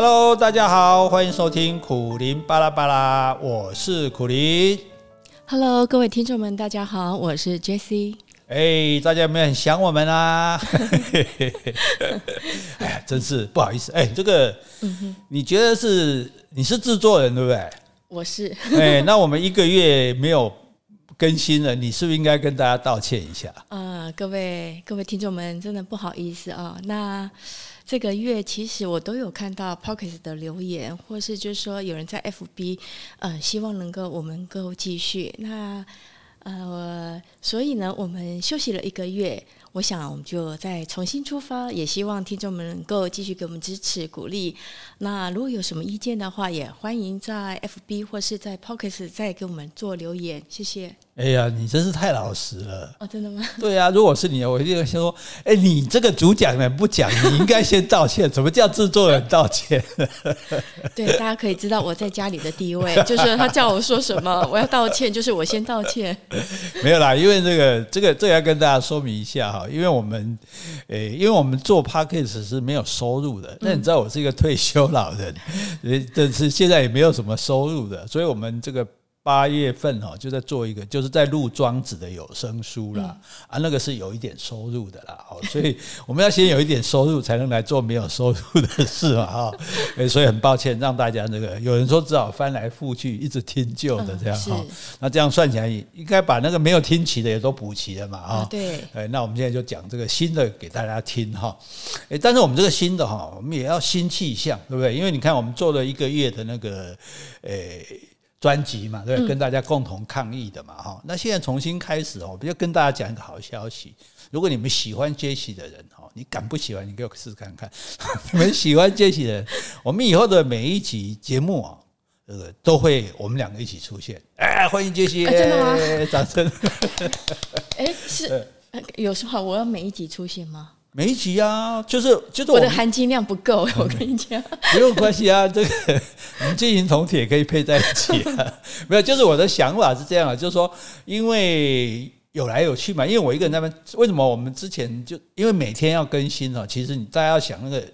Hello，大家好，欢迎收听苦林巴拉巴拉，我是苦林。Hello，各位听众们，大家好，我是 Jessie。哎，大家有没有很想我们啊？哎呀，真是不好意思。哎，这个，嗯、你觉得是你是制作人对不对？我是。哎，那我们一个月没有更新了，你是不是应该跟大家道歉一下？啊、呃，各位各位听众们，真的不好意思啊、那这个月其实我都有看到 Pocket 的留言，或是就是说有人在 FB，呃，希望能够我们能够继续。那呃，所以呢，我们休息了一个月。我想，我们就再重新出发，也希望听众们能够继续给我们支持鼓励。那如果有什么意见的话，也欢迎在 FB 或是在 Pocket 再给我们做留言，谢谢。哎呀，你真是太老实了！哦，真的吗？对呀、啊，如果是你，我一定会先说：哎，你这个主讲人不讲，你应该先道歉。怎么叫制作人道歉？对，大家可以知道我在家里的地位，就是他叫我说什么，我要道歉，就是我先道歉。没有啦，因为这个这个这个要跟大家说明一下哈，因为我们，诶，因为我们做 Podcast 是没有收入的。那你知道我是一个退休老人，呃但是现在也没有什么收入的，所以我们这个。八月份哈，就在做一个，就是在录庄子的有声书啦，啊，那个是有一点收入的啦，所以我们要先有一点收入，才能来做没有收入的事嘛，哈，所以很抱歉让大家这个有人说只好翻来覆去一直听旧的这样哈，那这样算起来应该把那个没有听齐的也都补齐了嘛，哈，对，哎那我们现在就讲这个新的给大家听哈，哎但是我们这个新的哈，我们也要新气象，对不对？因为你看我们做了一个月的那个，诶。专辑嘛，对，跟大家共同抗议的嘛，哈、嗯。那现在重新开始哦，我就跟大家讲一个好消息。如果你们喜欢杰西的人哦，你敢不喜欢？你给我试试看看。你们喜欢杰西的人，我们以后的每一集节目啊，这个都会我们两个一起出现。哎，欢迎杰西！真的吗？掌声。哎，是 有时候我要每一集出现吗？每一集啊，就是就是我的含金量不够，我跟你讲，没有关系啊，这个 我们金银铜铁可以配在一起啊，没有，就是我的想法是这样啊，就是说，因为有来有去嘛，因为我一个人在那边，为什么我们之前就因为每天要更新啊，其实你大家要想那个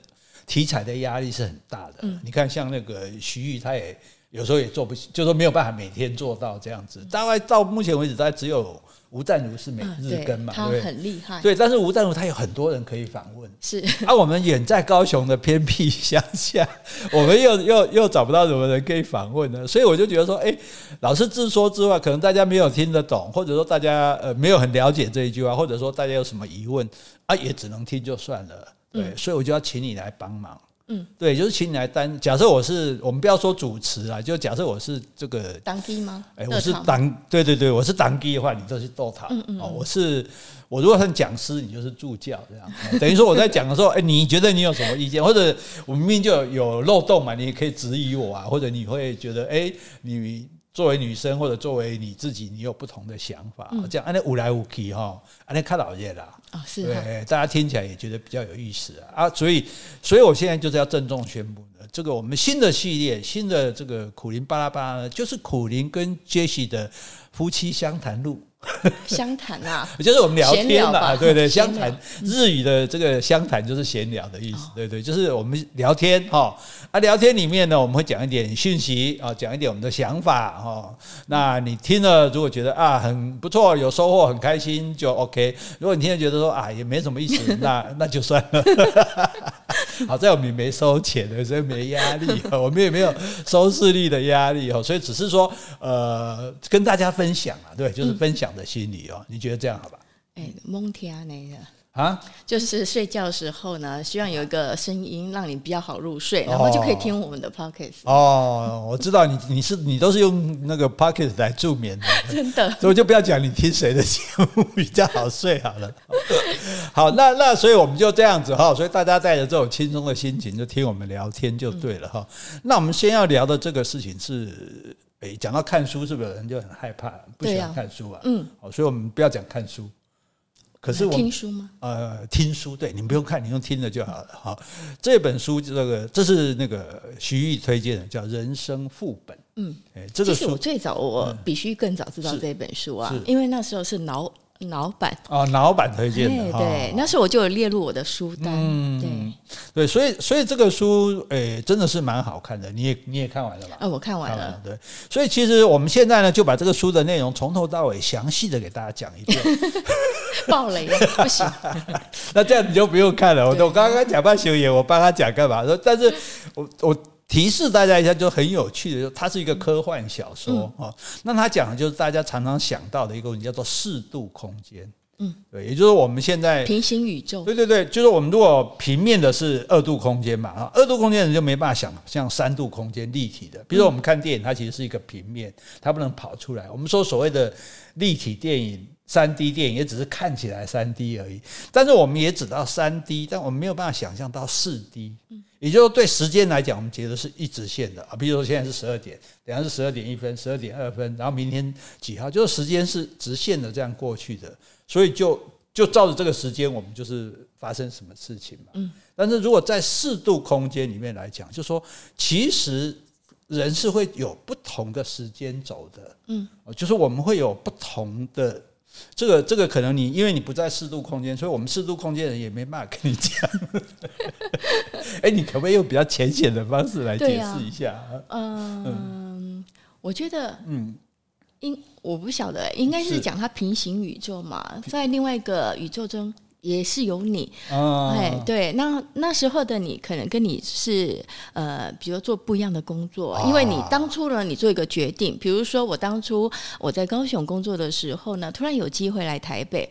题材的压力是很大的，你看像那个徐玉，他也有时候也做不起，就是说没有办法每天做到这样子，大概到目前为止，大概只有。吴占如是每日更嘛，嗯、对，他很厉害。对，但是吴占如他有很多人可以访问。是，而、啊、我们远在高雄的偏僻乡下，我们又又又找不到什么人可以访问呢？所以我就觉得说，哎，老师自说自话，可能大家没有听得懂，或者说大家呃没有很了解这一句话，或者说大家有什么疑问啊，也只能听就算了。对，嗯、所以我就要请你来帮忙。嗯，对，就是请你来担。假设我是，我们不要说主持啊，就假设我是这个当机吗？哎，我是当，对对对，我是当机的话，你就是逗他。嗯嗯。哦，我是我如果是讲师，你就是助教这样。等于说我在讲的时候，哎，你觉得你有什么意见，或者我明明就有有漏洞嘛，你也可以质疑我啊，或者你会觉得，哎，你。作为女生或者作为你自己，你有不同的想法，嗯、这样按那五来五去哈，安尼看老叶啦，啊是，对，大家听起来也觉得比较有意思啊，所以，所以我现在就是要郑重宣布的，这个我们新的系列，新的这个苦林巴拉巴拉呢，就是苦林跟杰西的夫妻相谈录。相谈啊，就是我们聊天嘛，对对，相谈日语的这个相谈就是闲聊的意思，对对，就是我们聊天哈啊，聊天里面呢，我们会讲一点讯息啊，讲一点我们的想法哈。那你听了如果觉得啊很不错，有收获，很开心就 OK。如果你听了觉得说啊也没什么意思，那那就算了。好在我们也没收钱的，所以没压力，我们也没有收视率的压力哦，所以只是说呃跟大家分享啊，对，就是分享的心理哦，你觉得这样好吧？哎，蒙天那个。啊，就是睡觉的时候呢，希望有一个声音让你比较好入睡，然后就可以听我们的 podcast。哦，我知道你你是你都是用那个 podcast 来助眠的，真的，所以我就不要讲你听谁的节目比较好睡好了。好，那那所以我们就这样子哈，所以大家带着这种轻松的心情就听我们聊天就对了哈。嗯、那我们先要聊的这个事情是，诶，讲到看书，是不是有人就很害怕，不喜欢看书啊？嗯，好，所以我们不要讲看书。可是我听书吗？呃，听书，对，你不用看，你用听的就好了。好，这本书这个这是那个徐玉推荐的，叫《人生副本》。嗯，哎，这个书我最早我比徐玉更早知道这本书啊，因为那时候是脑脑版哦，老板推荐的。对，那时候我就有列入我的书单。对，对，所以所以这个书，诶，真的是蛮好看的。你也你也看完了吧？啊，我看完了。对，所以其实我们现在呢，就把这个书的内容从头到尾详细的给大家讲一遍。爆雷了，不行。那这样你就不用看了。我我刚刚讲半休言，我帮他讲干嘛？说，但是我我提示大家一下，就很有趣的，就它是一个科幻小说啊、嗯。那它讲的就是大家常常想到的一个问题，叫做四度空间。嗯，对，也就是我们现在平行宇宙，对对对，就是我们如果平面的是二度空间嘛，啊，二度空间人就没办法想像三度空间立体的。比如说我们看电影，它其实是一个平面，它不能跑出来。我们说所谓的立体电影、三 D 电影，也只是看起来三 D 而已。但是我们也只到三 D，但我们没有办法想象到四 D。也就是说，对时间来讲，我们觉得是一直线的啊。比如说现在是十二点，等下是十二点一分、十二点二分，然后明天几号，就是时间是直线的这样过去的。所以就就照着这个时间，我们就是发生什么事情嘛。嗯。但是如果在四度空间里面来讲，就是说其实人是会有不同的时间轴的。嗯。就是我们会有不同的这个这个可能你因为你不在适度空间，所以我们适度空间人也没办法跟你讲。哎，你可不可以用比较浅显的方式来解释一下？嗯，我觉得嗯。应我不晓得，应该是讲它平行宇宙嘛，在另外一个宇宙中也是有你。哎，对，那那时候的你可能跟你是呃，比如做不一样的工作，因为你当初呢，你做一个决定，比如说我当初我在高雄工作的时候呢，突然有机会来台北。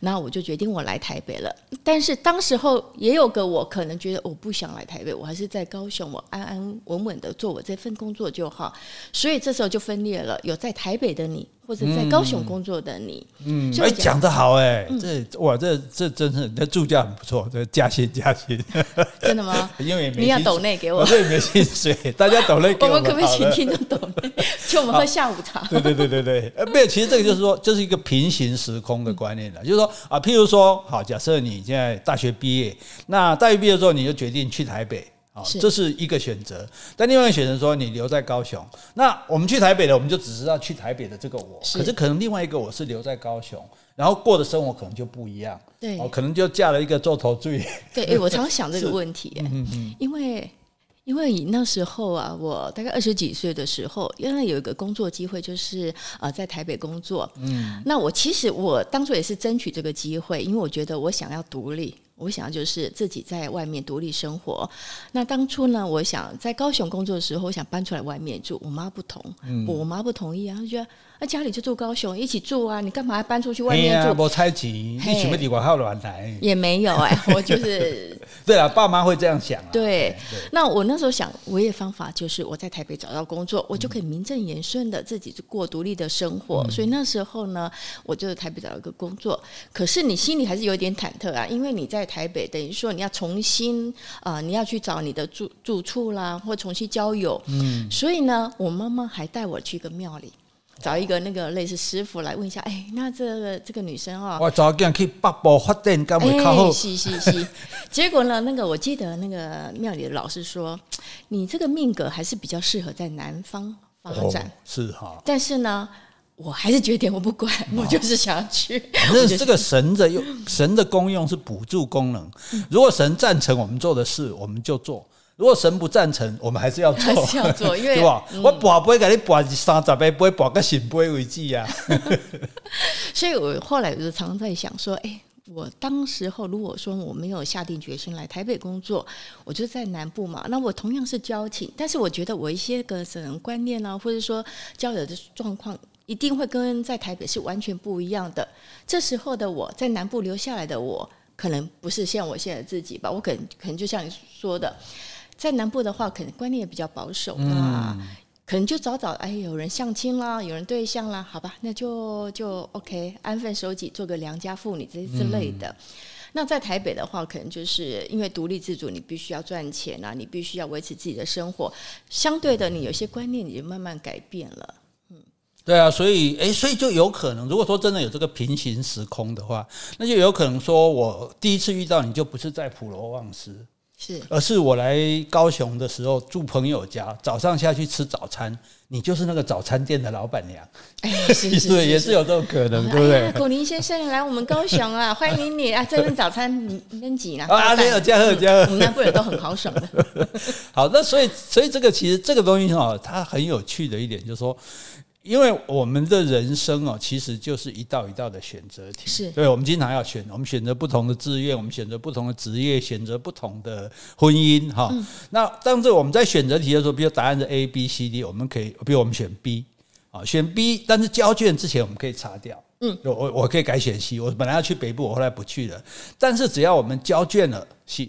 那我就决定我来台北了，但是当时候也有个我可能觉得我不想来台北，我还是在高雄，我安安稳稳的做我这份工作就好，所以这时候就分裂了，有在台北的你。或者在高雄工作的你，嗯，哎，讲得好哎、欸，这哇，这这真是，这助教很不错，这加薪加薪，真的吗？因为你要抖内给我，我这里没薪水，大家抖内给我，我们可不可以请听众抖内，请我们喝下午茶？对对对对对，呃，没有，其实这个就是说，就是一个平行时空的观念了，就是说啊，譬如说，好，假设你现在大学毕业，那大学毕业之后，你就决定去台北。这是一个选择，但另外一个选择说你留在高雄。那我们去台北的，我们就只知道去台北的这个我，可是可能另外一个我是留在高雄，然后过的生活可能就不一样。对，可能就嫁了一个做头罪。对，哎，我常想这个 问题，嗯嗯，因为因为那时候啊，我大概二十几岁的时候，原来有一个工作机会，就是呃在台北工作。嗯，那我其实我当初也是争取这个机会，因为我觉得我想要独立。我想就是自己在外面独立生活。那当初呢，我想在高雄工作的时候，我想搬出来外面住。我妈不同，嗯、我妈不同意啊，她觉得啊家里就住高雄，一起住啊，你干嘛要搬出去外面住？我猜忌，你什么地方好乱来？也没有哎、欸，我就是对啊，爸妈会这样想、啊。对，那我那时候想，唯一方法就是我在台北找到工作，我就可以名正言顺的自己过独立的生活。嗯、所以那时候呢，我就在台北找了一个工作。可是你心里还是有点忐忑啊，因为你在。台北等于说你要重新啊、呃，你要去找你的住住处啦，或重新交友。嗯，所以呢，我妈妈还带我去一个庙里，找一个那个类似师傅来问一下。哎，那这个这个女生啊，我早点去北部发展，干嘛靠后？是是是。结果呢，那个我记得那个庙里的老师说，你这个命格还是比较适合在南方发展。哦、是哈。但是呢。我还是决定我不管，我就是想要去。反正 这个神的用神的功用是辅助功能。如果神赞成我们做的事，我们就做；如果神不赞成，我们还是要做。还是要做，因为对吧？我跋杯给你跋三十杯，不会跋个醒杯为止呀。所以我后来就常常在想说，哎，我当时候如果说我没有下定决心来台北工作，我就在南部嘛。那我同样是交情，但是我觉得我一些个人观念呢，或者说交友的状况。一定会跟在台北是完全不一样的。这时候的我在南部留下来的我，可能不是像我现在自己吧。我可能可能就像你说的，在南部的话，可能观念也比较保守啊，嗯、可能就早早哎，有人相亲啦，有人对象啦，好吧，那就就 OK，安分守己，做个良家妇女这之类的。嗯、那在台北的话，可能就是因为独立自主，你必须要赚钱啊，你必须要维持自己的生活。相对的，你有些观念你就慢慢改变了。嗯对啊，所以诶，所以就有可能，如果说真的有这个平行时空的话，那就有可能说，我第一次遇到你就不是在普罗旺斯，是，而是我来高雄的时候住朋友家，早上下去吃早餐，你就是那个早餐店的老板娘，哎，是 是，是，也是有这种可能，对不对？古林先生来我们高雄啊，欢迎你啊！这份早餐你几呢？啊，没有加贺加贺，我们南部人都很豪爽的。好，那所以所以这个其实这个东西哈，它很有趣的一点就是说。因为我们的人生哦，其实就是一道一道的选择题。是，对，我们经常要选，我们选择不同的志愿，我们选择不同的职业，选择不同的婚姻，哈。嗯、那当这我们在选择题的时候，比如答案是 A、B、C、D，我们可以，比如我们选 B，啊，选 B，但是交卷之前我们可以擦掉。嗯，我我可以改选 C，我本来要去北部，我后来不去了。但是只要我们交卷了，C。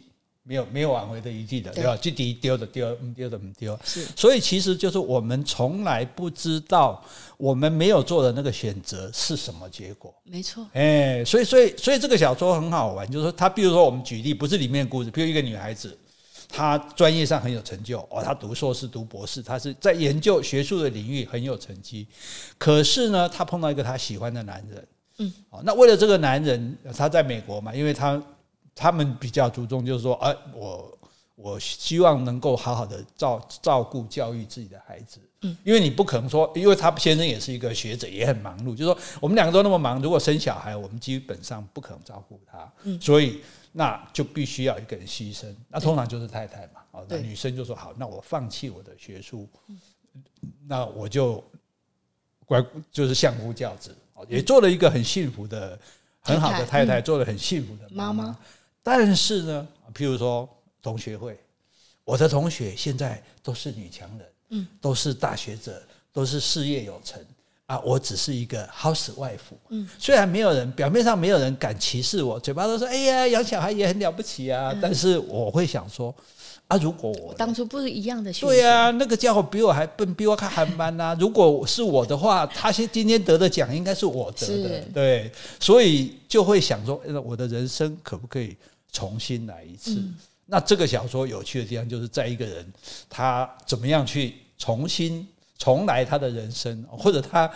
没有没有挽回的余地的，对吧？就第一丢的丢，唔丢的不丢。是，所以其实就是我们从来不知道我们没有做的那个选择是什么结果。没错。哎，所以所以所以这个小说很好玩，就是说，他比如说我们举例，不是里面的故事，比如一个女孩子，她专业上很有成就哦，她读硕士读博士，她是在研究学术的领域很有成绩，可是呢，她碰到一个她喜欢的男人，嗯，哦，那为了这个男人，她在美国嘛，因为她。他们比较注重，就是说，哎，我我希望能够好好的照照顾教育自己的孩子，嗯，因为你不可能说，因为他先生也是一个学者，也很忙碌，就是说，我们两个都那么忙，如果生小孩，我们基本上不可能照顾他，嗯，所以那就必须要一个人牺牲，那通常就是太太嘛，哦，那女生就说好，那我放弃我的学术，那我就乖，就是相夫教子，也做了一个很幸福的、很好的太太，做了很幸福的妈妈。但是呢，譬如说同学会，我的同学现在都是女强人，嗯，都是大学者，都是事业有成啊，我只是一个 housewife，嗯，虽然没有人表面上没有人敢歧视我，嘴巴都说哎呀养小孩也很了不起啊，但是我会想说啊，如果我当初不是一样的选择，对啊，那个家伙比我还笨，比我还还慢呐。如果是我的话，他先今天得的奖应该是我得的，对，所以就会想说，我的人生可不可以？重新来一次，嗯、那这个小说有趣的地方就是在一个人他怎么样去重新重来他的人生，或者他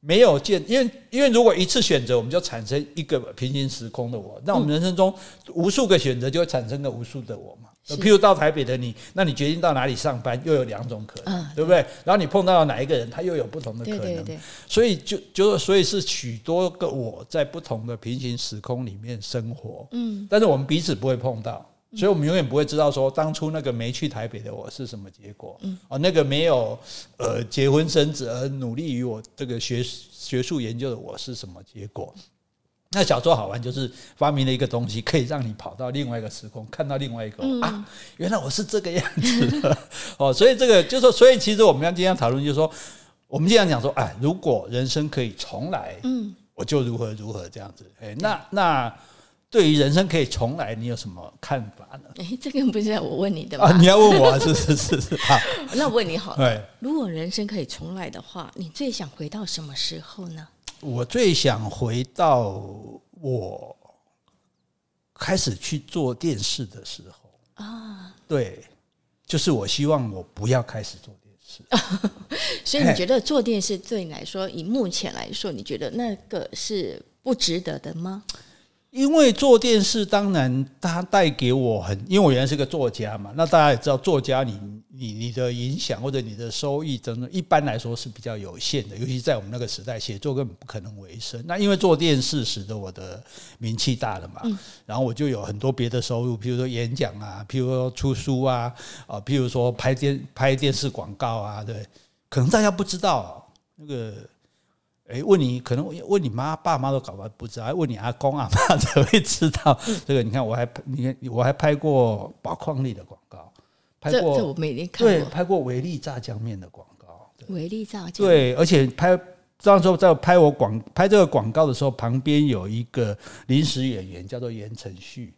没有见，因为因为如果一次选择，我们就产生一个平行时空的我，那我们人生中无数个选择就会产生个无数的我嘛。譬如到台北的你，那你决定到哪里上班，又有两种可能，对不对？然后你碰到了哪一个人，他又有不同的可能，所以就就所以是许多个我在不同的平行时空里面生活，嗯，但是我们彼此不会碰到，所以我们永远不会知道说当初那个没去台北的我是什么结果，嗯，哦，那个没有呃结婚生子而努力于我这个学学术研究的我是什么结果。那小说好玩，就是发明了一个东西，可以让你跑到另外一个时空，看到另外一个、嗯、啊，原来我是这个样子的 哦。所以这个就是说，所以其实我们要今天讨论，就是说，我们经常讲说，哎，如果人生可以重来，嗯，我就如何如何这样子。哎，那那对于人生可以重来，你有什么看法呢？哎，这个不是我问你的吗？啊，你要问我啊？是是是是。好，那我问你好了，对如果人生可以重来的话，你最想回到什么时候呢？我最想回到我开始去做电视的时候啊，对，就是我希望我不要开始做电视。所以你觉得做电视对你来说，以目前来说，你觉得那个是不值得的吗？因为做电视，当然它带给我很，因为我原来是个作家嘛，那大家也知道，作家你你你的影响或者你的收益，真的一般来说是比较有限的，尤其在我们那个时代，写作根本不可能为生。那因为做电视使得我的名气大了嘛，然后我就有很多别的收入，譬如说演讲啊，譬如说出书啊，啊，譬如说拍电拍电视广告啊，对，可能大家不知道那个。哎，问你可能问你妈爸妈都搞不不知道，问你阿公阿妈 才会知道这个。你看我还你看我还拍过宝矿力的广告，拍过我没看过，对，拍过维力炸酱面的广告，维力炸酱对，而且拍这样说在拍我广拍这个广告的时候，旁边有一个临时演员叫做言承旭。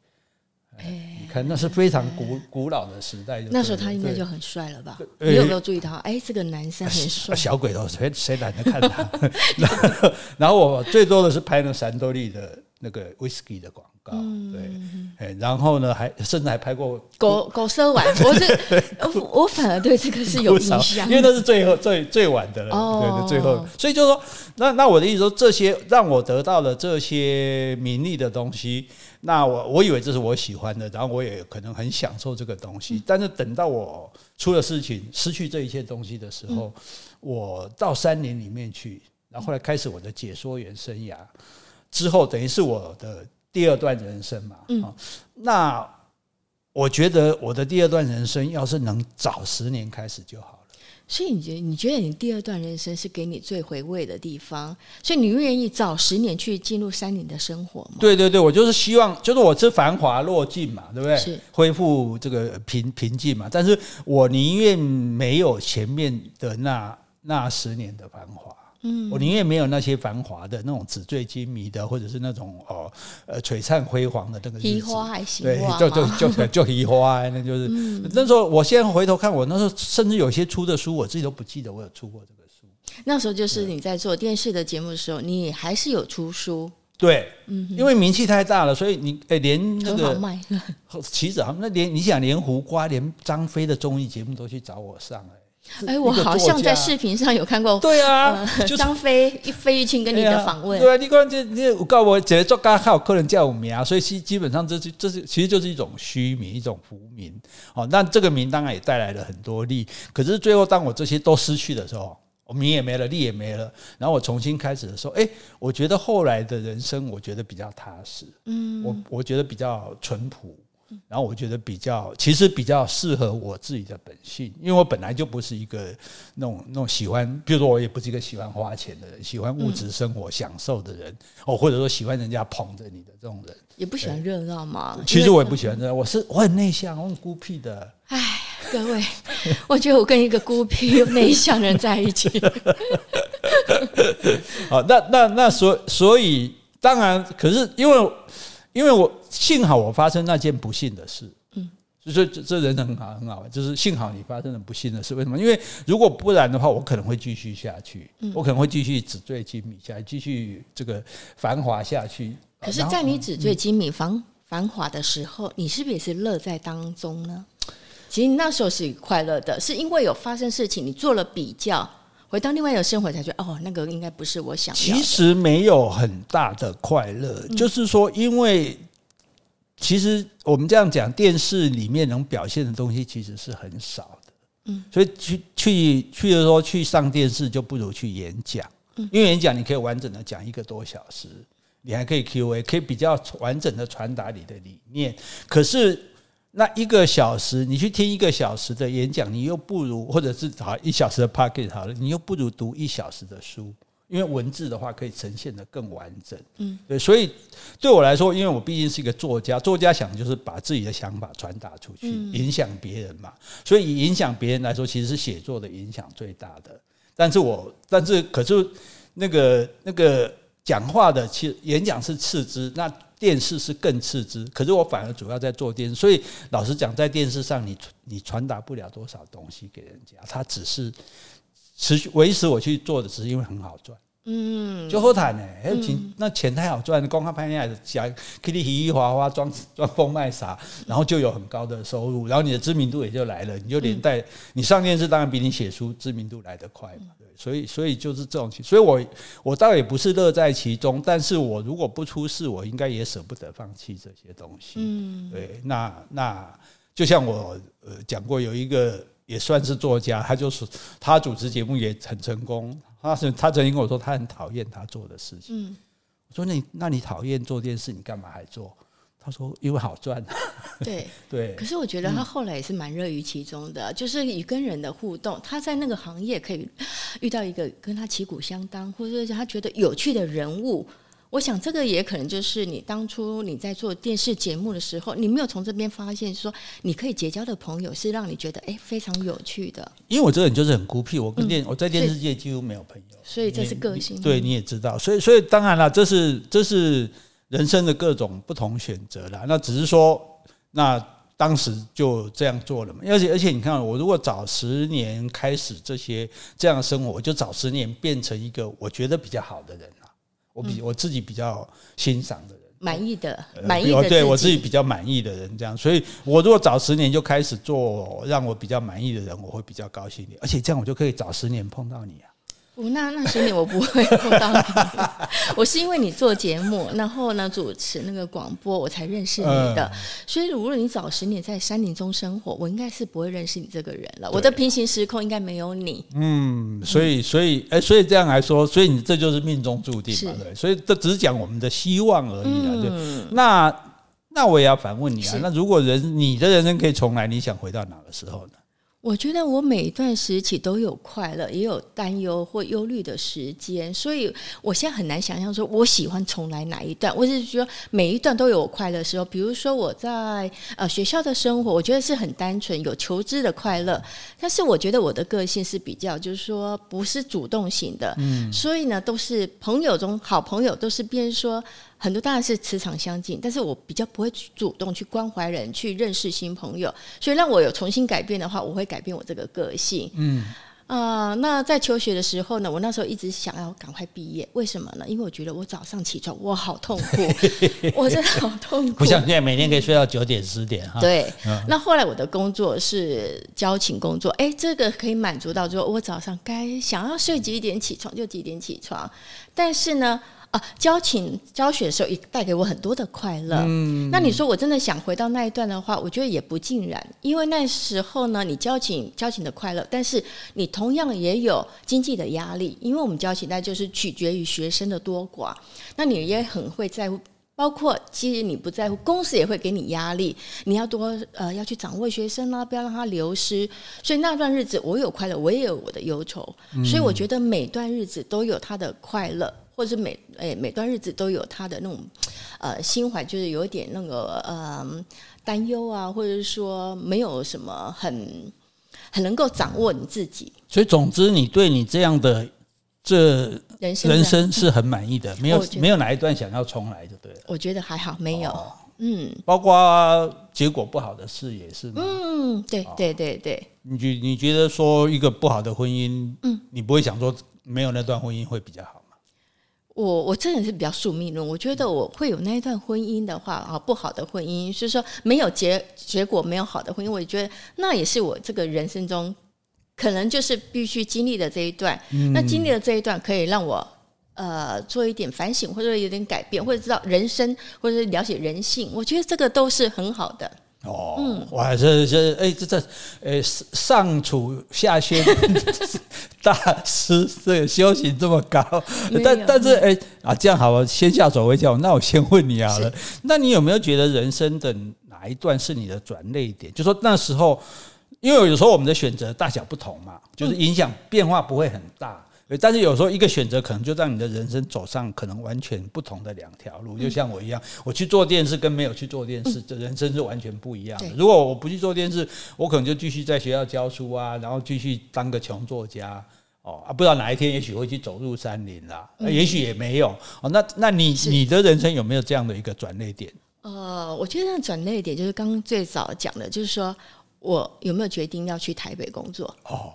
哎，你看，那是非常古古老的时代。那时候他应该就很帅了吧？你有没有注意到？哎，这个男生很帅。小鬼头，谁谁懒得看他？然后，然后我最多的是拍那个闪多利的那个 whisky 的广告，对，哎，然后呢，还甚至还拍过狗狗舍碗，我是我反而对这个是有印象，因为那是最后最最晚的了，哦、对对，最后，所以就是说，那那我的意思说，这些让我得到了这些名利的东西，那我我以为这是我喜欢的，然后我也可能很享受这个东西，但是等到我出了事情，失去这一切东西的时候，我到山林里面去，然后后来开始我的解说员生涯。之后等于是我的第二段人生嘛，嗯，那我觉得我的第二段人生要是能早十年开始就好了。所以你觉得你觉得你第二段人生是给你最回味的地方，所以你愿意早十年去进入山林的生活吗？对对对，我就是希望，就是我这繁华落尽嘛，对不对？是恢复这个平平静嘛，但是我宁愿没有前面的那那十年的繁华。嗯，我宁愿没有那些繁华的那种纸醉金迷的，或者是那种哦呃璀璨辉煌的那个日子，花还行，对，就就就就 移花，那就是、嗯、那时候。我现在回头看，我那时候甚至有些出的书，我自己都不记得我有出过这个书。那时候就是你在做电视的节目的时候，你还是有出书。对，嗯，因为名气太大了，所以你哎连那个其实啊，那连你想连胡瓜、连张飞的综艺节目都去找我上哎。哎，我好像在视频上有看过。对啊，张飞、飞玉清跟你的访问。对啊，你看这你，我告诉我，这些作家还有客人叫我名啊，所以基基本上这是这是其实就是一种虚名，一种浮名。哦，那这个名当然也带来了很多利，可是最后当我这些都失去的时候，我名也没了，利也没了，然后我重新开始的时候，哎，我觉得后来的人生，我觉得比较踏实。嗯，我我觉得比较淳朴。然后我觉得比较，其实比较适合我自己的本性，因为我本来就不是一个那种那种喜欢，比如说我也不是一个喜欢花钱的人，喜欢物质生活享受的人，哦，或者说喜欢人家捧着你的这种人，也不喜欢热闹嘛。其实我也不喜欢热闹，我是我很内向，我很孤僻的。哎，各位，我觉得我跟一个孤僻又内向人在一起。好，那那那所所以当然，可是因为。因为我幸好我发生那件不幸的事，嗯，所以这这人很好很好，就是幸好你发生了不幸的事。为什么？因为如果不然的话，我可能会继续下去，我可能会继续纸醉金迷下去，继续这个繁华下去。可是，在你纸醉金迷繁繁华的时候，你是不是也是乐在当中呢？其实你那时候是快乐的，是因为有发生事情，你做了比较。回到另外一个生活，才觉得哦，那个应该不是我想要。其实没有很大的快乐，嗯、就是说，因为其实我们这样讲，电视里面能表现的东西其实是很少的。嗯，所以去去去的时候去上电视，就不如去演讲。嗯，因为演讲你可以完整的讲一个多小时，你还可以 Q&A，可以比较完整的传达你的理念。可是。那一个小时，你去听一个小时的演讲，你又不如，或者是好一小时的 podcast 好了，你又不如读一小时的书，因为文字的话可以呈现的更完整。嗯，对，所以对我来说，因为我毕竟是一个作家，作家想就是把自己的想法传达出去，影响别人嘛。所以以影响别人来说，其实是写作的影响最大的。但是我，但是可是那个那个讲话的，其实演讲是次之。那电视是更次之，可是我反而主要在做电视，所以老实讲，在电视上你你传达不了多少东西给人家，他只是持续维持我去做的，只是因为很好赚。嗯，就好谈呢，还有钱，那钱太好赚，光靠拍恋爱的讲，给你嘻嘻哈哈装 装疯卖傻，然后就有很高的收入，然后你的知名度也就来了，你就连带你上电视，当然比你写书知名度来得快嘛，对，所以所以就是这种，所以我我倒也不是乐在其中，但是我如果不出事，我应该也舍不得放弃这些东西。嗯，对，那那就像我呃讲过，有一个也算是作家，他就是他主持节目也很成功。他是他曾经跟我说，他很讨厌他做的事情。嗯，我说，那你那你讨厌做电视，你干嘛还做？他说因为好赚。对 对。可是我觉得他后来也是蛮乐于其中的，就是与跟人的互动，他在那个行业可以遇到一个跟他旗鼓相当，或者说他觉得有趣的人物。我想这个也可能就是你当初你在做电视节目的时候，你没有从这边发现说你可以结交的朋友是让你觉得哎非常有趣的。因为我这个人就是很孤僻，我跟电、嗯、我在电视界几乎没有朋友，所以这是个性。对，你也知道，所以所以当然了，这是这是人生的各种不同选择啦。那只是说，那当时就这样做了嘛。而且而且你看，我如果早十年开始这些这样的生活，我就早十年变成一个我觉得比较好的人。我比我自己比较欣赏的人，满意的，满意的，对我自己。比较满意的人，这样，所以我如果早十年就开始做让我比较满意的人，我会比较高兴一点，而且这样我就可以早十年碰到你啊。不，那那十年我不会碰到你。我是因为你做节目，然后呢主持那个广播，我才认识你的。嗯、所以无论你早十年在山林中生活，我应该是不会认识你这个人了。我的平行时空应该没有你。嗯，所以所以哎、欸，所以这样来说，所以你这就是命中注定嘛，对。所以这只是讲我们的希望而已了。对，嗯、那那我也要反问你啊，那如果人你的人生可以重来，你想回到哪个时候呢？我觉得我每一段时期都有快乐，也有担忧或忧虑的时间，所以我现在很难想象说我喜欢重来哪一段。我是说每一段都有我快乐的时候，比如说我在呃学校的生活，我觉得是很单纯，有求知的快乐。但是我觉得我的个性是比较，就是说不是主动型的，嗯，所以呢都是朋友中好朋友都是变说。很多当然是磁场相近，但是我比较不会主动去关怀人，去认识新朋友，所以让我有重新改变的话，我会改变我这个个性。嗯啊、呃，那在求学的时候呢，我那时候一直想要赶快毕业，为什么呢？因为我觉得我早上起床我好痛苦，我真的好痛苦，不像现在每天可以睡到九点十点哈。对，嗯、那后来我的工作是交情工作，哎，这个可以满足到，说我早上该想要睡几点起床就几点起床，但是呢。啊，教琴教学的时候也带给我很多的快乐。嗯，那你说我真的想回到那一段的话，我觉得也不尽然，因为那时候呢，你教琴教琴的快乐，但是你同样也有经济的压力，因为我们教琴那就是取决于学生的多寡。那你也很会在乎，包括其实你不在乎，公司也会给你压力，你要多呃要去掌握学生啦，不要让他流失。所以那段日子我有快乐，我也有我的忧愁。嗯，所以我觉得每段日子都有他的快乐。或者是每诶每段日子都有他的那种呃心怀，就是有点那个呃担忧啊，或者是说没有什么很很能够掌握你自己。所以总之，你对你这样的这人生人生是很满意的，没有没有哪一段想要重来就对了。我觉得还好，没有，哦、嗯，包括结果不好的事也是吗？嗯，对对对对。你觉你觉得说一个不好的婚姻，嗯，你不会想说没有那段婚姻会比较好？我我真的是比较宿命论，我觉得我会有那一段婚姻的话啊，不好的婚姻，就是说没有结结果，没有好的婚姻，我觉得那也是我这个人生中可能就是必须经历的这一段。嗯、那经历了这一段，可以让我呃做一点反省，或者有点改变，或者知道人生，或者是了解人性，我觉得这个都是很好的。哦，嗯，哇，这这哎，这这，哎，上处下宣 大师，这个修行这么高，但但是哎啊，这样好吧，先下手为强。那我先问你好了，那你有没有觉得人生的哪一段是你的转捩点？就说那时候，因为有时候我们的选择大小不同嘛，就是影响变化不会很大。但是有时候一个选择可能就让你的人生走上可能完全不同的两条路，就像我一样，我去做电视跟没有去做电视，这人生是完全不一样的。如果我不去做电视，我可能就继续在学校教书啊，然后继续当个穷作家哦啊，不知道哪一天也许会去走入山林啦，也许也没有哦。那那你你的人生有没有这样的一个转捩点？呃，我觉得转捩点就是刚刚最早讲的，就是说我有没有决定要去台北工作哦。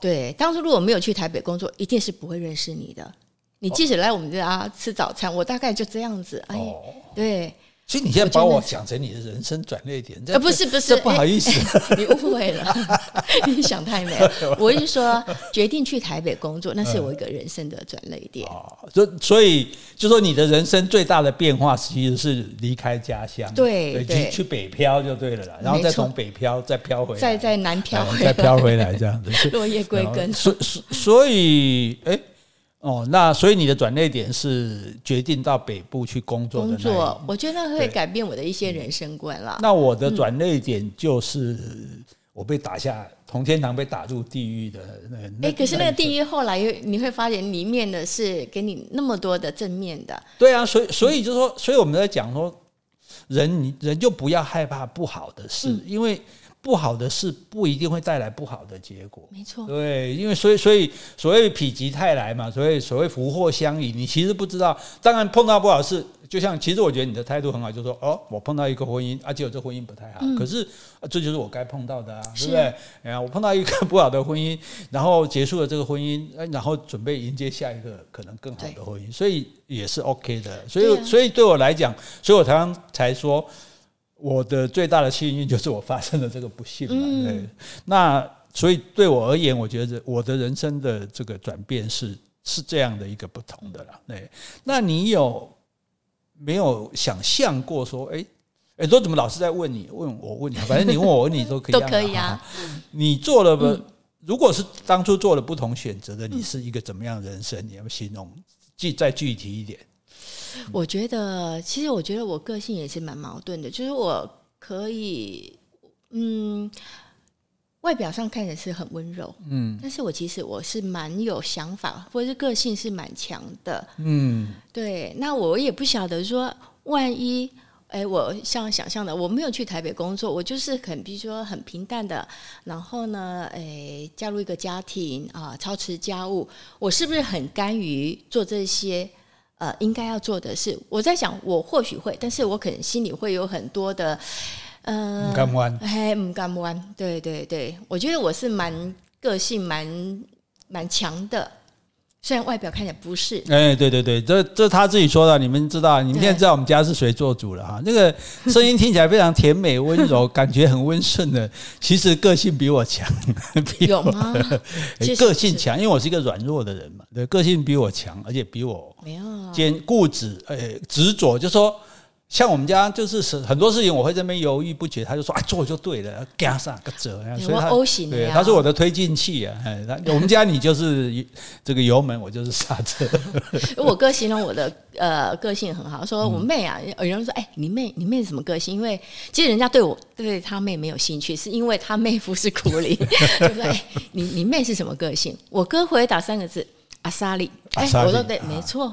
对，当初如果没有去台北工作，一定是不会认识你的。你即使来我们家吃早餐，我大概就这样子。哎，对。所以你现在把我讲成你的人生转捩点，这不是不是，不好意思，你误会了，你想太美。我是说，决定去台北工作，那是我一个人生的转捩点。哦，所所以就说你的人生最大的变化，其实是离开家乡，对对，去北漂就对了啦，然后再从北漂再漂回来，再再南漂，再漂回来这样子，落叶归根。所所所以，哎。哦，那所以你的转捩点是决定到北部去工作的工作，我觉得会改变我的一些人生观啦。那我的转捩点就是我被打下同天堂，被打入地狱的那。哎、欸，可是那个地狱后来你会发现里面的是给你那么多的正面的。对啊，所以所以就是说，所以我们在讲说，人人就不要害怕不好的事，嗯、因为。不好的事不一定会带来不好的结果，没错。对，因为所以所以所谓否极泰来嘛，所以所谓福祸相依，你其实不知道。当然碰到不好的事，就像其实我觉得你的态度很好，就说哦，我碰到一个婚姻，而且这婚姻不太好，嗯、可是这就是我该碰到的啊，对不对？哎呀，我碰到一个不好的婚姻，然后结束了这个婚姻，然后准备迎接下一个可能更好的婚姻，所以也是 OK 的。所以，啊、所以对我来讲，所以我才刚才说，我的最大的幸运就是我发生了这个不幸嘛。嗯、对，那所以对我而言，我觉得我的人生的这个转变是是这样的一个不同的了。对，那你有？没有想象过说，哎，哎，都怎么老是在问你？问我问你，反正你问我问你都可以，都可以啊。你做了不？如果是当初做了不同选择的，你是一个怎么样的人生？你要不形容具再具体一点？我觉得，其实我觉得我个性也是蛮矛盾的，就是我可以，嗯。外表上看起来是很温柔，嗯，但是我其实我是蛮有想法，或者是个性是蛮强的，嗯，对。那我也不晓得说，万一，哎，我像想象的，我没有去台北工作，我就是很，比如说很平淡的，然后呢，哎，加入一个家庭啊，操持家务，我是不是很甘于做这些呃应该要做的事？我在想，我或许会，但是我可能心里会有很多的。嗯，不敢弯，嘿，不甘弯，对对对，我觉得我是蛮个性蛮蛮强的，虽然外表看起来不是。哎，对对对，这这他自己说的，你们知道，你们现在知道我们家是谁做主了哈？对 那个声音听起来非常甜美温柔，感觉很温顺的，其实个性比我强，比我有吗？个性强，因为我是一个软弱的人嘛，对，个性比我强，而且比我没有坚固执，哎，执着，就说。像我们家就是很多事情，我会这边犹豫不决，他就说啊，做就对了，干啥个折，所以他 O 型的呀，他是我的推进器啊。我们家你就是这个油门，我就是刹车。我哥形容我的呃个性很好，说我妹啊，有人说哎，你妹你妹什么个性？因为其实人家对我对他妹没有兴趣，是因为他妹夫是苦力，就说哎，你你妹是什么个性？我哥回答三个字。阿莎力，哎，我说对，没错，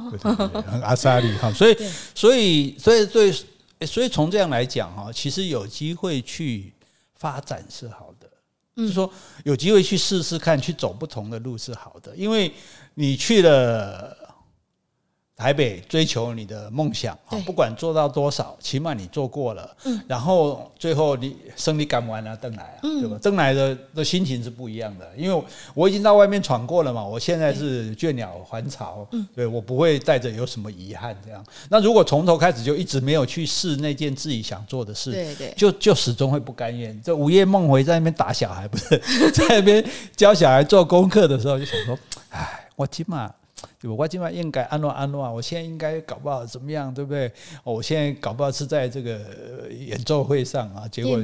阿萨利哈，所以，所以，所以，对，所以从这样来讲哈，其实有机会去发展是好的，就是说有机会去试试看，去走不同的路是好的，因为你去了。台北追求你的梦想，对不管做到多少，起码你做过了。嗯，然后最后你胜利感完了，邓来啊，嗯、对吧？邓来的的心情是不一样的，因为我已经到外面闯过了嘛，我现在是倦鸟还巢，嗯对，对我不会带着有什么遗憾这样。那如果从头开始就一直没有去试那件自己想做的事，对对，就就始终会不甘愿。这午夜梦回在那边打小孩，不是 在那边教小孩做功课的时候，就想说，哎，我起码。我今晚应该安诺安诺啊！我现在应该搞不好怎么样，对不对？我现在搞不好是在这个演奏会上啊，结果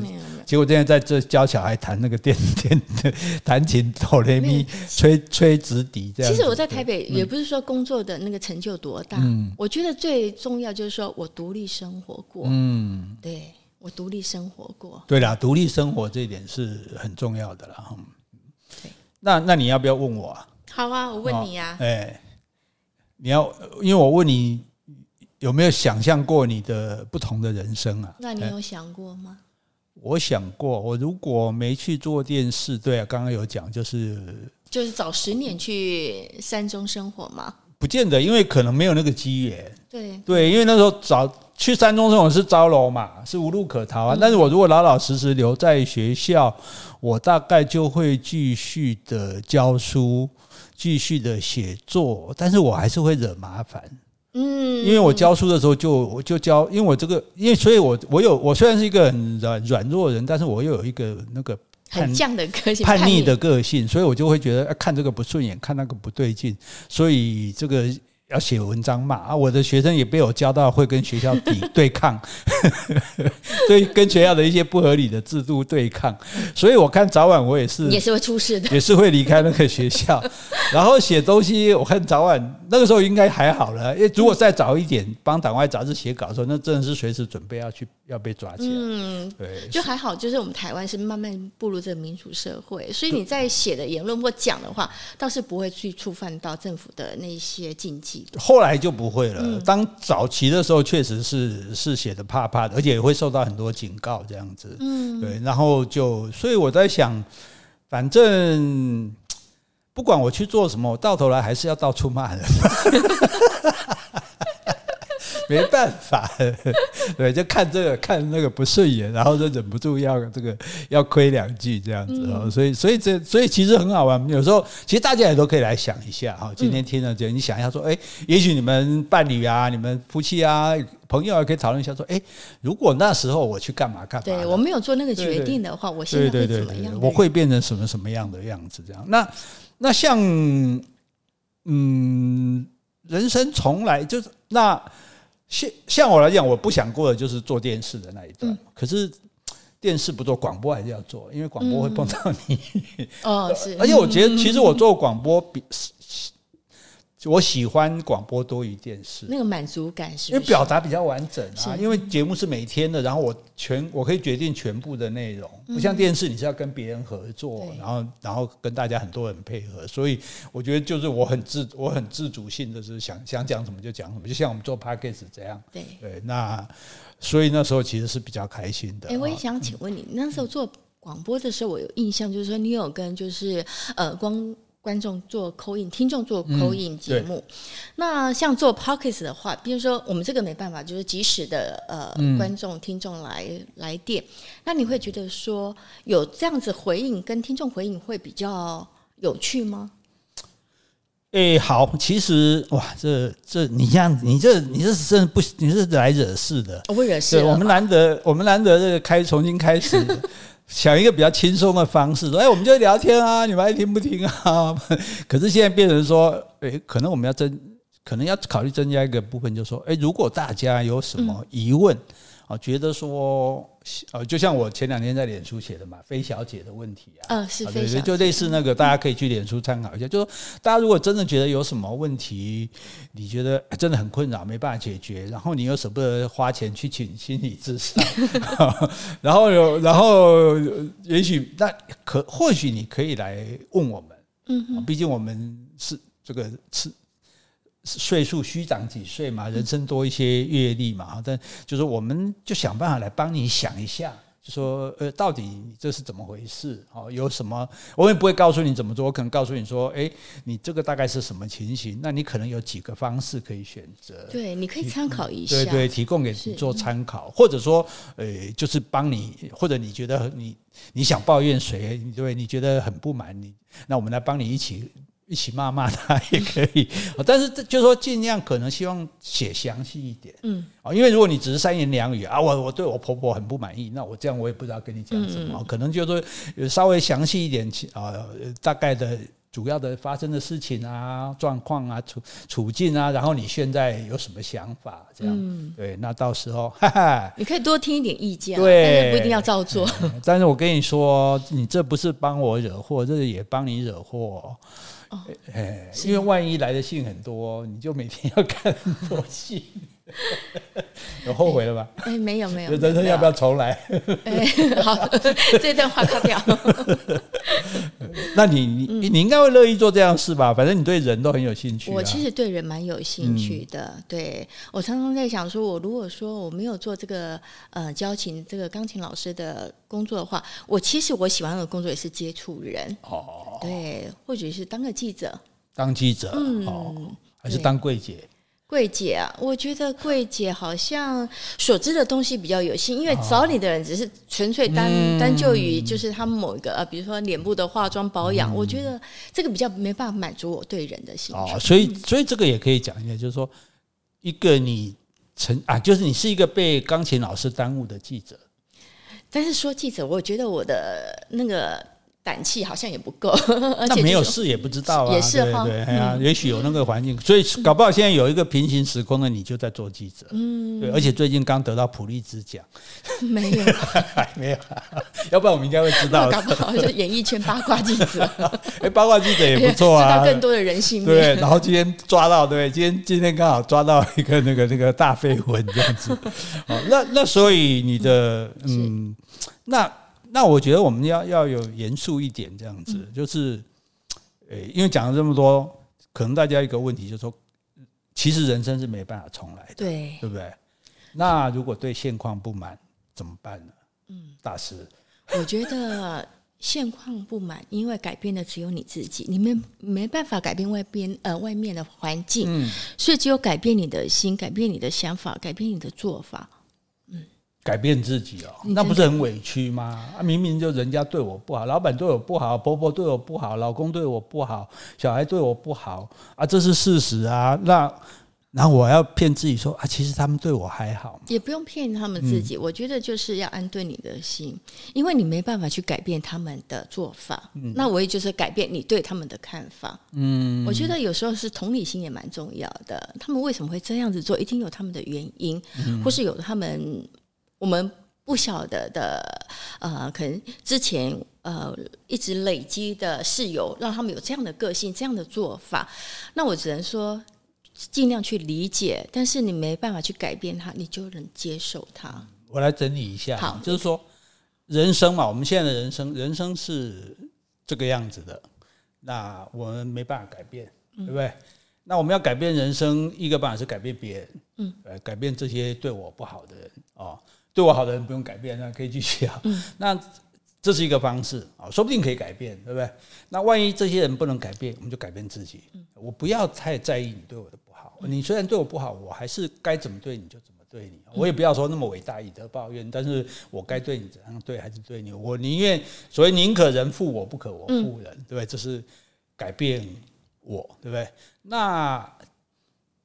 结果现在在这教小孩弹那个电电 弹琴哆来咪吹吹直笛这样。其实我在台北也不是说工作的那个成就多大，嗯、我觉得最重要就是说我独立生活过。嗯，对我独立生活过。对啦，独立生活这一点是很重要的啦。对，那那你要不要问我啊？好啊，我问你呀、啊。哎、哦。你要，因为我问你有没有想象过你的不同的人生啊？那你有想过吗？我想过，我如果没去做电视，对啊，刚刚有讲，就是就是早十年去山中生活嘛？不见得，因为可能没有那个机缘。对对，因为那时候早去山中生活是招楼嘛，是无路可逃啊。嗯、但是我如果老老实实留在学校，我大概就会继续的教书。继续的写作，但是我还是会惹麻烦，嗯，因为我教书的时候就我就教，因为我这个，因为所以我我有我虽然是一个很软软弱人，但是我又有一个那个很犟的个性，叛逆的个性，所以我就会觉得看这个不顺眼，看那个不对劲，所以这个。要写文章嘛啊！我的学生也被我教到会跟学校抵对抗，对跟学校的一些不合理的制度对抗，所以我看早晚我也是也是会出事的，也是会离开那个学校。然后写东西，我看早晚那个时候应该还好了。因为如果再早一点帮党外杂志写稿的时候，那真的是随时准备要去要被抓起来。嗯，对，就还好，就是我们台湾是慢慢步入这个民主社会，所以你在写的言论或讲的话，倒是不会去触犯到政府的那些禁忌。后来就不会了。当早期的时候，确实是是写的怕怕的，而且也会受到很多警告这样子。嗯，对。然后就，所以我在想，反正不管我去做什么，我到头来还是要到处骂人。没办法，对，就看这个看那个不顺眼，然后就忍不住要这个要亏两句这样子哦、嗯。所以所以这所以其实很好玩。有时候其实大家也都可以来想一下哈。今天听了这，你想一下说，哎，也许你们伴侣啊，你们夫妻啊，朋友也可以讨论一下说，哎，如果那时候我去干嘛干嘛，对我没有做那个决定的话，我现在会怎么样？我会变成什么什么样的样子？这样。那那像嗯。人生从来就是那像像我来讲，我不想过的就是做电视的那一段。嗯、可是电视不做，广播还是要做，因为广播会碰到你。嗯、哦，是。而且我觉得，其实我做广播比。我喜欢广播多于电视，那个满足感是，是，因为表达比较完整啊。因为节目是每天的，然后我全我可以决定全部的内容，不像电视，你是要跟别人合作，然后然后跟大家很多人配合。所以我觉得就是我很自我很自主性的是想想讲什么就讲什么，就像我们做 p a c k a g e 这样。对对，那所以那时候其实是比较开心的。哎，我也想请问你，那时候做广播的时候，我有印象就是说你有跟就是呃光。观众做 call in，听众做 call in 节目。嗯、那像做 pocket 的话，比如说我们这个没办法，就是及时的呃、嗯、观众听众来来电，那你会觉得说有这样子回应跟听众回应会比较有趣吗？哎、欸，好，其实哇，这这你这样，你这你这是真的不，你是来惹事的，我不惹事。我们难得，我们难得这个开重新开始。想一个比较轻松的方式，说：“哎，我们就聊天啊，你们爱听不听啊？” 可是现在变成说：“哎，可能我们要增，可能要考虑增加一个部分，就是说：哎，如果大家有什么疑问。”啊，觉得说，呃，就像我前两天在脸书写的嘛，飞小姐的问题啊，嗯，是飞小姐，就类似那个，大家可以去脸书参考一下。就说，大家如果真的觉得有什么问题，你觉得真的很困扰，没办法解决，然后你又舍不得花钱去请心理咨商，然后有，然后也许那可或许你可以来问我们，嗯，毕竟我们是这个是。岁数虚长几岁嘛，人生多一些阅历嘛，但就是我们就想办法来帮你想一下，就说呃，到底这是怎么回事？哦，有什么？我也不会告诉你怎么做，我可能告诉你说，哎，你这个大概是什么情形？那你可能有几个方式可以选择。对，你可以参考一下。对对，提供给你做参考，或者说，呃，就是帮你，或者你觉得你你想抱怨谁？对，你觉得很不满，你那我们来帮你一起。一起骂骂他也可以，但是就是说尽量可能希望写详细一点，嗯，啊，因为如果你只是三言两语啊，我我对我婆婆很不满意，那我这样我也不知道跟你讲什么，可能就是说稍微详细一点啊，大概的主要的发生的事情啊、状况啊、处处境啊，然后你现在有什么想法？这样，对，那到时候哈哈，你可以多听一点意见，对，不一定要照做。但是我跟你说，你这不是帮我惹祸，这是也帮你惹祸。哎，因为万一来的信很多，你就每天要看很多信，有后悔了吧？哎，没有没有，人生要不要重来？哎，好，这段话卡掉。那你你你应该会乐意做这样事吧？反正你对人都很有兴趣。我其实对人蛮有兴趣的。对，我常常在想，说我如果说我没有做这个呃教琴这个钢琴老师的工作的话，我其实我喜欢的工作也是接触人。哦，对，或者是当个记者，当记者，嗯，还是当柜姐。柜姐啊，我觉得柜姐好像所知的东西比较有限，因为找你的人只是纯粹单、嗯、单就于就是他们某一个呃，比如说脸部的化妆保养、嗯，我觉得这个比较没办法满足我对人的兴趣。哦，所以所以这个也可以讲一下，就是说一个你成啊，就是你是一个被钢琴老师耽误的记者。但是说记者，我觉得我的那个。胆气好像也不够，那没有试也不知道啊。也是哈，对对啊，也许有那个环境，所以搞不好现在有一个平行时空的你就在做记者。嗯，对，而且最近刚得到普利兹奖，没有，还 没有，要不然我们应该会知道。搞不好是演艺圈八卦记者，哎，八卦记者也不错啊，知道更多的人性。对，然后今天抓到，对，今天今天刚好抓到一个那个那个大绯闻这样子。哦，那那所以你的嗯，那。那我觉得我们要要有严肃一点，这样子，就是，呃，因为讲了这么多，可能大家一个问题就是说，其实人生是没办法重来的，对，对不对？那如果对现况不满怎么办呢？嗯，大师，我觉得现况不满，因为改变的只有你自己，你们没办法改变外边呃外面的环境，嗯，所以只有改变你的心，改变你的想法，改变你的做法，嗯，改变自己哦，那不是很委屈吗？啊，明明就人家对我不好，老板对我不好，婆婆对我不好，老公对我不好，小孩对我不好啊，这是事实啊，那。然后我要骗自己说啊，其实他们对我还好，也不用骗他们自己。嗯、我觉得就是要安顿你的心，因为你没办法去改变他们的做法。嗯、那我也就是改变你对他们的看法。嗯，我觉得有时候是同理心也蛮重要的。他们为什么会这样子做？一定有他们的原因，嗯、或是有他们我们不晓得的。呃，可能之前呃一直累积的室友，让他们有这样的个性、这样的做法。那我只能说。尽量去理解，但是你没办法去改变他，你就能接受他。我来整理一下，好，就是说人生嘛，我们现在的人生，人生是这个样子的，那我们没办法改变，对不对？嗯、那我们要改变人生，一个办法是改变别人，嗯，呃，改变这些对我不好的人哦，对我好的人不用改变，那可以继续啊。嗯、那这是一个方式啊，说不定可以改变，对不对？那万一这些人不能改变，我们就改变自己。我不要太在意你对我的不好，你虽然对我不好，我还是该怎么对你就怎么对你。我也不要说那么伟大以德报怨，但是我该对你怎样对还是对你，我宁愿所谓宁可人负我，不可我负人，对不对？这是改变我，对不对？那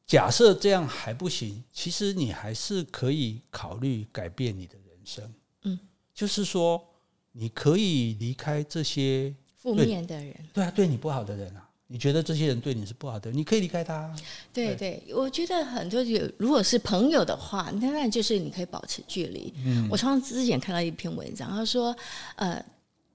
假设这样还不行，其实你还是可以考虑改变你的人生。嗯，就是说。你可以离开这些负面的人，对啊，对你不好的人啊，你觉得这些人对你是不好的，你可以离开他。对对，我觉得很多有，如果是朋友的话，那那就是你可以保持距离。嗯，我常常之前看到一篇文章，他说，呃，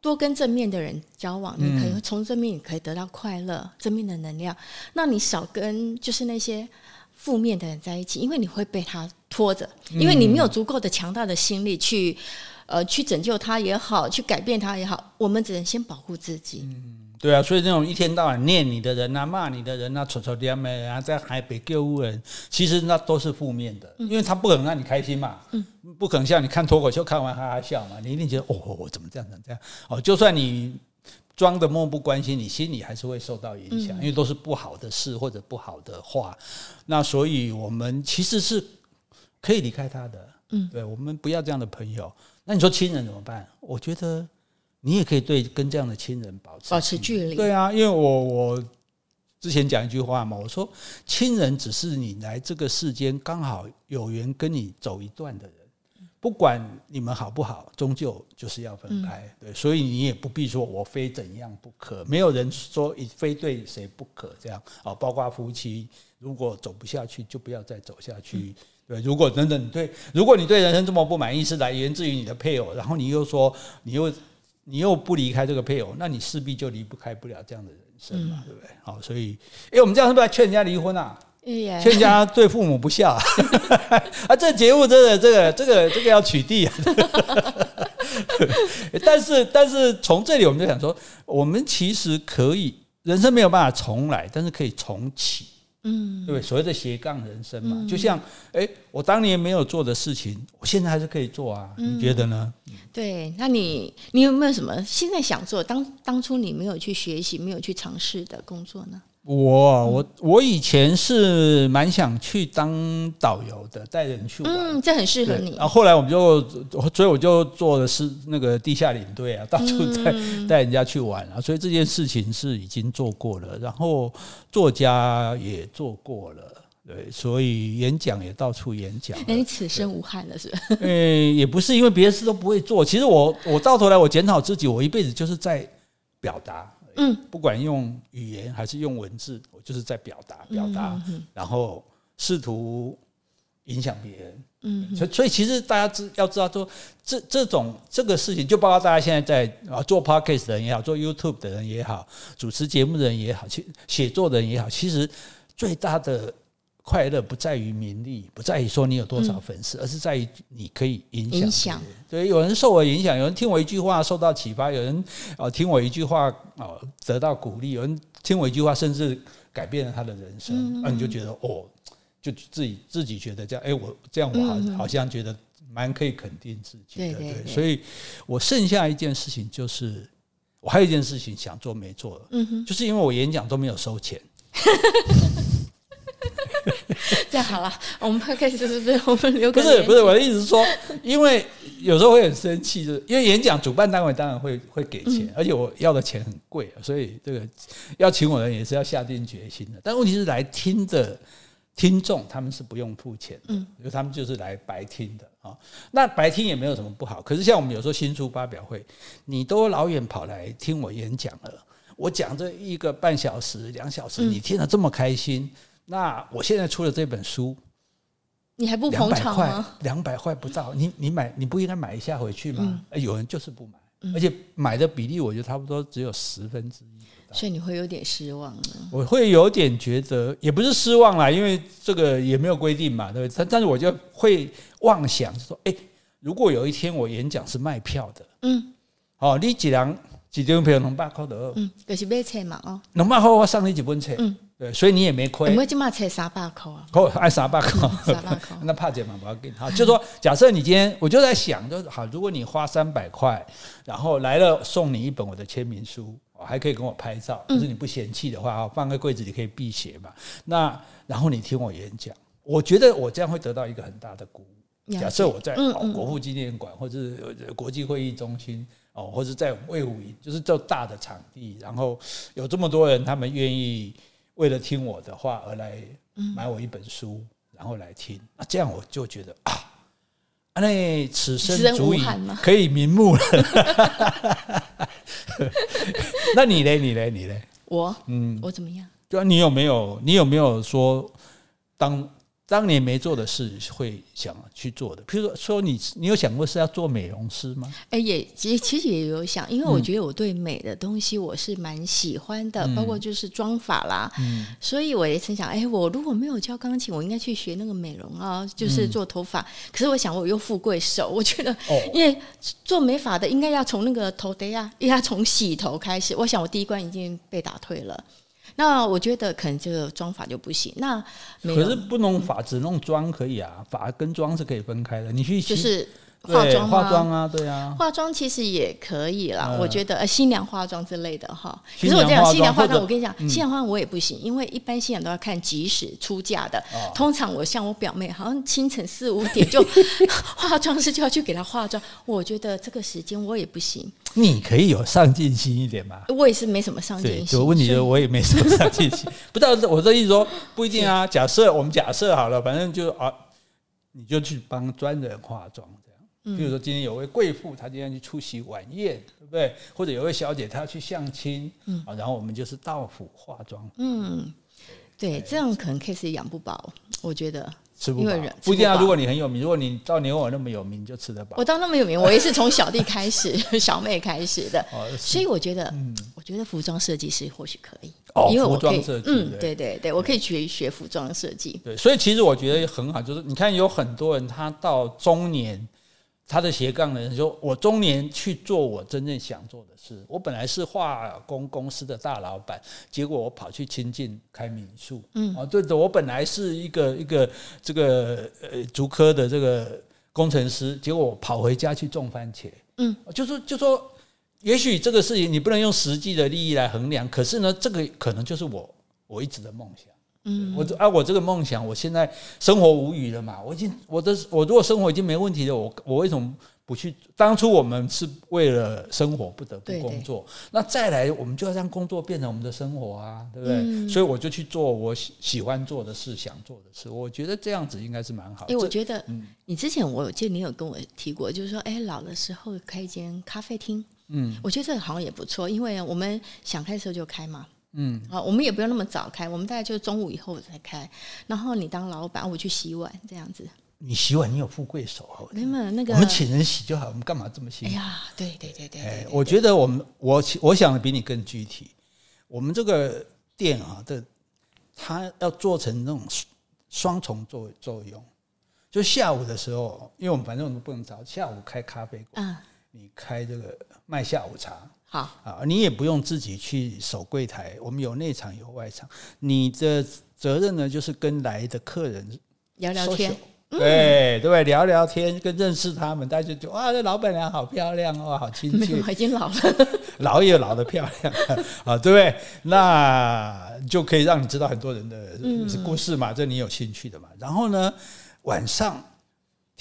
多跟正面的人交往，你可以从正面你可以得到快乐，正面的能量。那你少跟就是那些负面的人在一起，因为你会被他拖着，因为你没有足够的强大的心力去。呃，去拯救他也好，去改变他也好，我们只能先保护自己。嗯，对啊，所以那种一天到晚念你的人啊，骂你的人啊，丑丑的人啊，在海北救乌人，其实那都是负面的，因为他不可能让你开心嘛，嗯，不可能像你看脱口秀看完哈哈笑嘛，你一定觉得哦，我怎么这样，怎么这样？哦，就算你装的漠不关心，你心里还是会受到影响，因为都是不好的事或者不好的话。那所以我们其实是可以离开他的，嗯，对，我们不要这样的朋友。那你说亲人怎么办？我觉得你也可以对跟这样的亲人保持保持距离。对啊，因为我我之前讲一句话嘛，我说亲人只是你来这个世间刚好有缘跟你走一段的人，不管你们好不好，终究就是要分开。对，所以你也不必说我非怎样不可，没有人说非对谁不可这样啊。包括夫妻，如果走不下去，就不要再走下去。对，如果等等你对，如果你对人生这么不满意，是来源自于你的配偶，然后你又说你又你又不离开这个配偶，那你势必就离不开不了这样的人生嘛，嗯、对不对？好，所以，哎，我们这样是不是劝人家离婚啊？劝人家对父母不孝啊？啊，这节目真的，这个这个这个要取缔啊！但是但是从这里我们就想说，我们其实可以，人生没有办法重来，但是可以重启。嗯，对，所谓的斜杠人生嘛，嗯、就像，哎，我当年没有做的事情，我现在还是可以做啊，嗯、你觉得呢？对，那你你有没有什么现在想做，当当初你没有去学习、没有去尝试的工作呢？我我我以前是蛮想去当导游的，带人去玩，嗯，这很适合你。然后后来我们就，所以我就做的是那个地下领队啊，到处带带人家去玩啊。所以这件事情是已经做过了，然后作家也做过了，对，所以演讲也到处演讲。那你此生无憾了，是吧？嗯，也不是，因为别的事都不会做。其实我我到头来我检讨自己，我一辈子就是在表达。嗯，不管用语言还是用文字，我就是在表达表达，然后试图影响别人。嗯，所以所以其实大家知要知道说，这这种这个事情，就包括大家现在在啊做 podcast 的人也好，做 YouTube 的人也好，主持节目的人也好，其写作的人也好，其实最大的。快乐不在于名利，不在于说你有多少粉丝，嗯、而是在于你可以影响。影响对，有人受我影响，有人听我一句话受到启发，有人啊听我一句话啊得到鼓励，有人听我一句话甚至改变了他的人生，那、嗯、你就觉得哦，就自己自己觉得这样，哎，我这样我好好像觉得蛮可以肯定自己的。对，对，对，对，所以我剩下一件事情就是我还有一件事情想做没做了，嗯哼，就是因为我演讲都没有收钱。这样好了，我们 podcast 是不是我们留个不是不是我的意思是说，因为有时候会很生气，就是因为演讲主办单位当然会会给钱，嗯、而且我要的钱很贵，所以这个要请我的人也是要下定决心的。但问题是来听的听众他们是不用付钱的，嗯，因为他们就是来白听的啊。那白听也没有什么不好，可是像我们有时候新书发表会，你都老远跑来听我演讲了，我讲这一个半小时两小时，你听得这么开心。嗯那我现在出了这本书，你还不捧场吗？两百块，不到，你你买你不应该买一下回去吗？嗯、有人就是不买，嗯、而且买的比例我觉得差不多只有十分之一，所以你会有点失望。我会有点觉得，也不是失望啦，因为这个也没有规定嘛，对不对？但但是我就会妄想说，哎，如果有一天我演讲是卖票的，嗯，好，你几两几张票能八块的，嗯，就是买册嘛，哦，能卖好我送你几本册，嗯。对，所以你也没亏。我们今嘛才三百块啊！哦，按三百块，三百块。那怕姐嘛，我要给你。好，就是说，假设你今天，我就在想，就是好，如果你花三百块，然后来了送你一本我的签名书，还可以跟我拍照，就是你不嫌弃的话，放在柜子里可以辟邪嘛。那然后你听我演讲，我觉得我这样会得到一个很大的鼓舞。假设我在国父纪念馆，或者是国际会议中心，哦，或者在魏武营，就是这大的场地，然后有这么多人，他们愿意。为了听我的话而来买我一本书，嗯、然后来听，那这样我就觉得啊，那此生足以可以瞑目了。那你嘞？你嘞？你嘞？我嗯，我怎么样？就你有没有？你有没有说当？当年没做的事会想去做的，譬如说，说你你有想过是要做美容师吗？哎，也其实其实也有想，因为我觉得我对美的东西我是蛮喜欢的，嗯、包括就是妆发啦，嗯、所以我也曾想，哎，我如果没有教钢琴，我应该去学那个美容啊，就是做头发。嗯、可是我想，我又富贵手，我觉得，因为做美发的应该要从那个头戴啊，应该从洗头开始。我想我第一关已经被打退了。那我觉得可能这个妆法就不行。那可是不弄法，只弄妆可以啊，法跟妆是可以分开的。你去就是。化妆化妆啊，对啊，化妆其实也可以啦。我觉得呃，新娘化妆之类的哈。可是我这样，新娘化妆，我跟你讲，新娘化妆我也不行，因为一般新娘都要看吉时出嫁的。通常我像我表妹，好像清晨四五点就 化妆师就要去给她化妆。我觉得这个时间我也不行。你可以有上进心一点嘛。我也是没什么上进心。就问题就我也没什么上进心。不知道我这意思说不一定啊。假设我们假设好了，反正就啊，你就去帮专人化妆。比如说，今天有位贵妇，她今天去出席晚宴，对不对？或者有位小姐，她要去相亲，嗯，然后我们就是到府化妆，嗯，对，这样可能 case 养不饱，我觉得吃不饱，不一定啊。如果你很有名，如果你到年我那么有名，就吃得饱。我到那么有名，我也是从小弟开始，小妹开始的，所以我觉得，我觉得服装设计师或许可以，因为服装设计，嗯，对对对，我可以学学服装设计。对，所以其实我觉得很好，就是你看有很多人，他到中年。他的斜杠的人说：“我中年去做我真正想做的事。我本来是化工公司的大老板，结果我跑去亲近开民宿。嗯，啊，对的，我本来是一个一个这个呃竹科的这个工程师，结果我跑回家去种番茄。嗯，就说就说，也许这个事情你不能用实际的利益来衡量，可是呢，这个可能就是我我一直的梦想。”嗯，我啊，我这个梦想，我现在生活无语了嘛？我已经，我的，我如果生活已经没问题了，我我为什么不去？当初我们是为了生活不得不工作，对对，那再来，我们就要让工作变成我们的生活啊，对不对？嗯、所以我就去做我喜喜欢做的事，想做的事。我觉得这样子应该是蛮好的。我觉得，嗯，你之前我记得你有跟我提过，就是说，哎，老的时候开一间咖啡厅，嗯，我觉得这个好像也不错，因为我们想开的时候就开嘛。嗯，啊，我们也不用那么早开，我们大概就中午以后才开。然后你当老板，我去洗碗这样子。你洗碗，你有富贵手哦。没有那个，我们请人洗就好，我们干嘛这么辛苦？哎呀，对对对对，对，对，对，对。我觉得我们我我想的比你更具体。我们这个店啊，这它要做成那种双重作作用。就下午的时候，因为我们反正我们不能早，下午开咖啡馆，嗯，你开这个卖下午茶。好啊，你也不用自己去守柜台，我们有内场有外场。你的责任呢，就是跟来的客人聊聊天，对对对？聊聊天，跟认识他们，大家就哇，这老板娘好漂亮哦，好亲切。已经老了，老也老得漂亮啊，对不对？那就可以让你知道很多人的故事嘛，这你有兴趣的嘛。然后呢，晚上。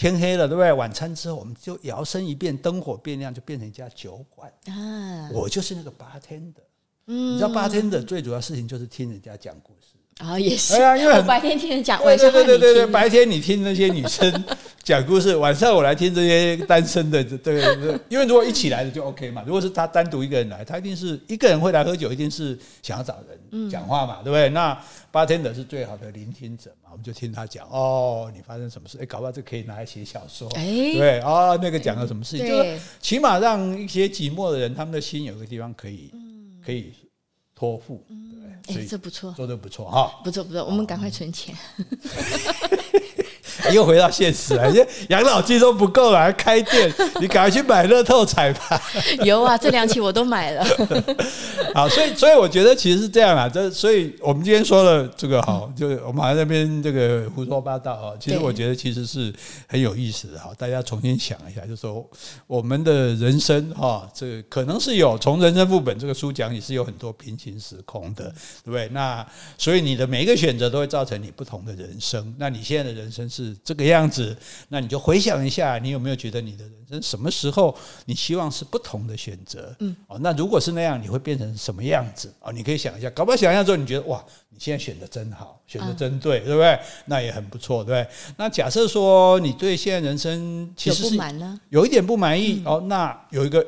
天黑了，对不对？晚餐之后，我们就摇身一变，灯火变亮，就变成一家酒馆。啊，我就是那个 bartender。嗯，你知道 bartender 最主要事情就是听人家讲故事。啊，也是。哎呀，因为我白天听人讲，晚上对对对对，白天你听那些女生讲故事，晚上我来听这些单身的。对对对，因为如果一起来的就 OK 嘛。如果是他单独一个人来，他一定是一个人会来喝酒，一定是想要找人讲话嘛，对不对？那 bartender 是最好的聆听者嘛，我们就听他讲哦，你发生什么事？哎，搞不好这可以拿来写小说。哎，对哦，那个讲了什么事情？就是起码让一些寂寞的人，他们的心有个地方可以可以托付。哎，这不错，做的不错哈，不错不错，我们赶快存钱。又回到现实了，养老金都不够了，还开店，你赶快去买乐透彩吧。有啊，这两期我都买了。好，所以所以我觉得其实是这样啊，这所以我们今天说的这个好，就是我们还在那边这个胡说八道啊。其实我觉得其实是很有意思的哈，大家重新想一下，就是说我们的人生哈，这个可能是有从人生副本这个书讲也是有很多平行时空的，对不对？那所以你的每一个选择都会造成你不同的人生。那你现在的人生是这个样子，那你就回想一下，你有没有觉得你的人生什么时候你希望是不同的选择？嗯，哦，那如果是那样，你会变成什么样子？哦，你可以想一下，搞不好想象之后，你觉得哇，你现在选的真好，选的真对，对不对？那也很不错，对不对？那假设说你对现在人生其实是有一点不满意哦，那有一个。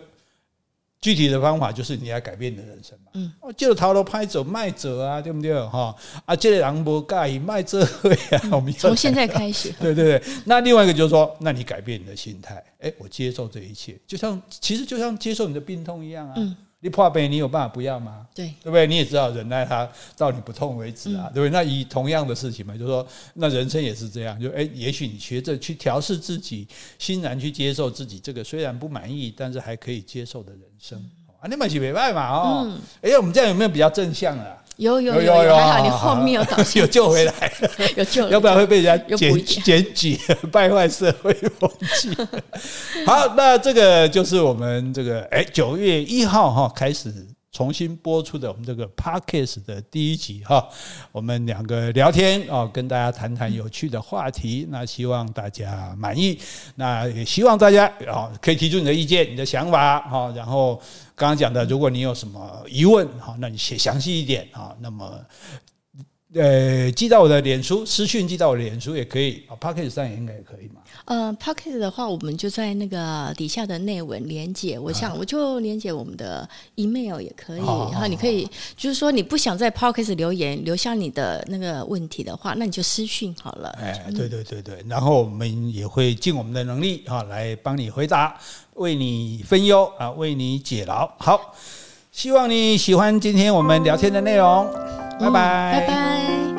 具体的方法就是你要改变你的人生嘛。嗯，哦，就头路歹做卖者啊，对不对？哈啊，这个人不介意卖这啊。我们从现在开始。对对对，那另外一个就是说，那你改变你的心态。哎，我接受这一切，就像其实就像接受你的病痛一样啊。嗯。你破杯，你有办法不要吗？对，对不对？你也知道忍耐它到你不痛为止啊，对不对？那以同样的事情嘛，就是说，那人生也是这样，就哎，也许你学着去调试自己，欣然去接受自己这个虽然不满意，但是还可以接受的人生啊，你蛮是没办法哦。哎，我们这样有没有比较正向啊？有有有有，还好你后面有导 有救回来，有救，要不然会被人家检检举，败坏社会风气。好，那这个就是我们这个哎九月一号哈开始重新播出的我们这个 Podcast 的第一集哈，我们两个聊天啊，跟大家谈谈有趣的话题，那希望大家满意，那也希望大家啊可以提出你的意见、你的想法哈，然后。刚刚讲的，如果你有什么疑问，哈，那你写详细一点啊。那么，呃，寄到我的脸书私讯，寄到我的脸书也可以啊。Podcast 上也应该也可以嘛。呃，Podcast 的话，我们就在那个底下的内文连接，我想我就连接我们的 email 也可以。然后你可以，就是说你不想在 Podcast 留言，留下你的那个问题的话，那你就私讯好了。哎，对对对对，然后我们也会尽我们的能力啊来帮你回答。为你分忧啊，为你解劳。好，希望你喜欢今天我们聊天的内容。拜拜。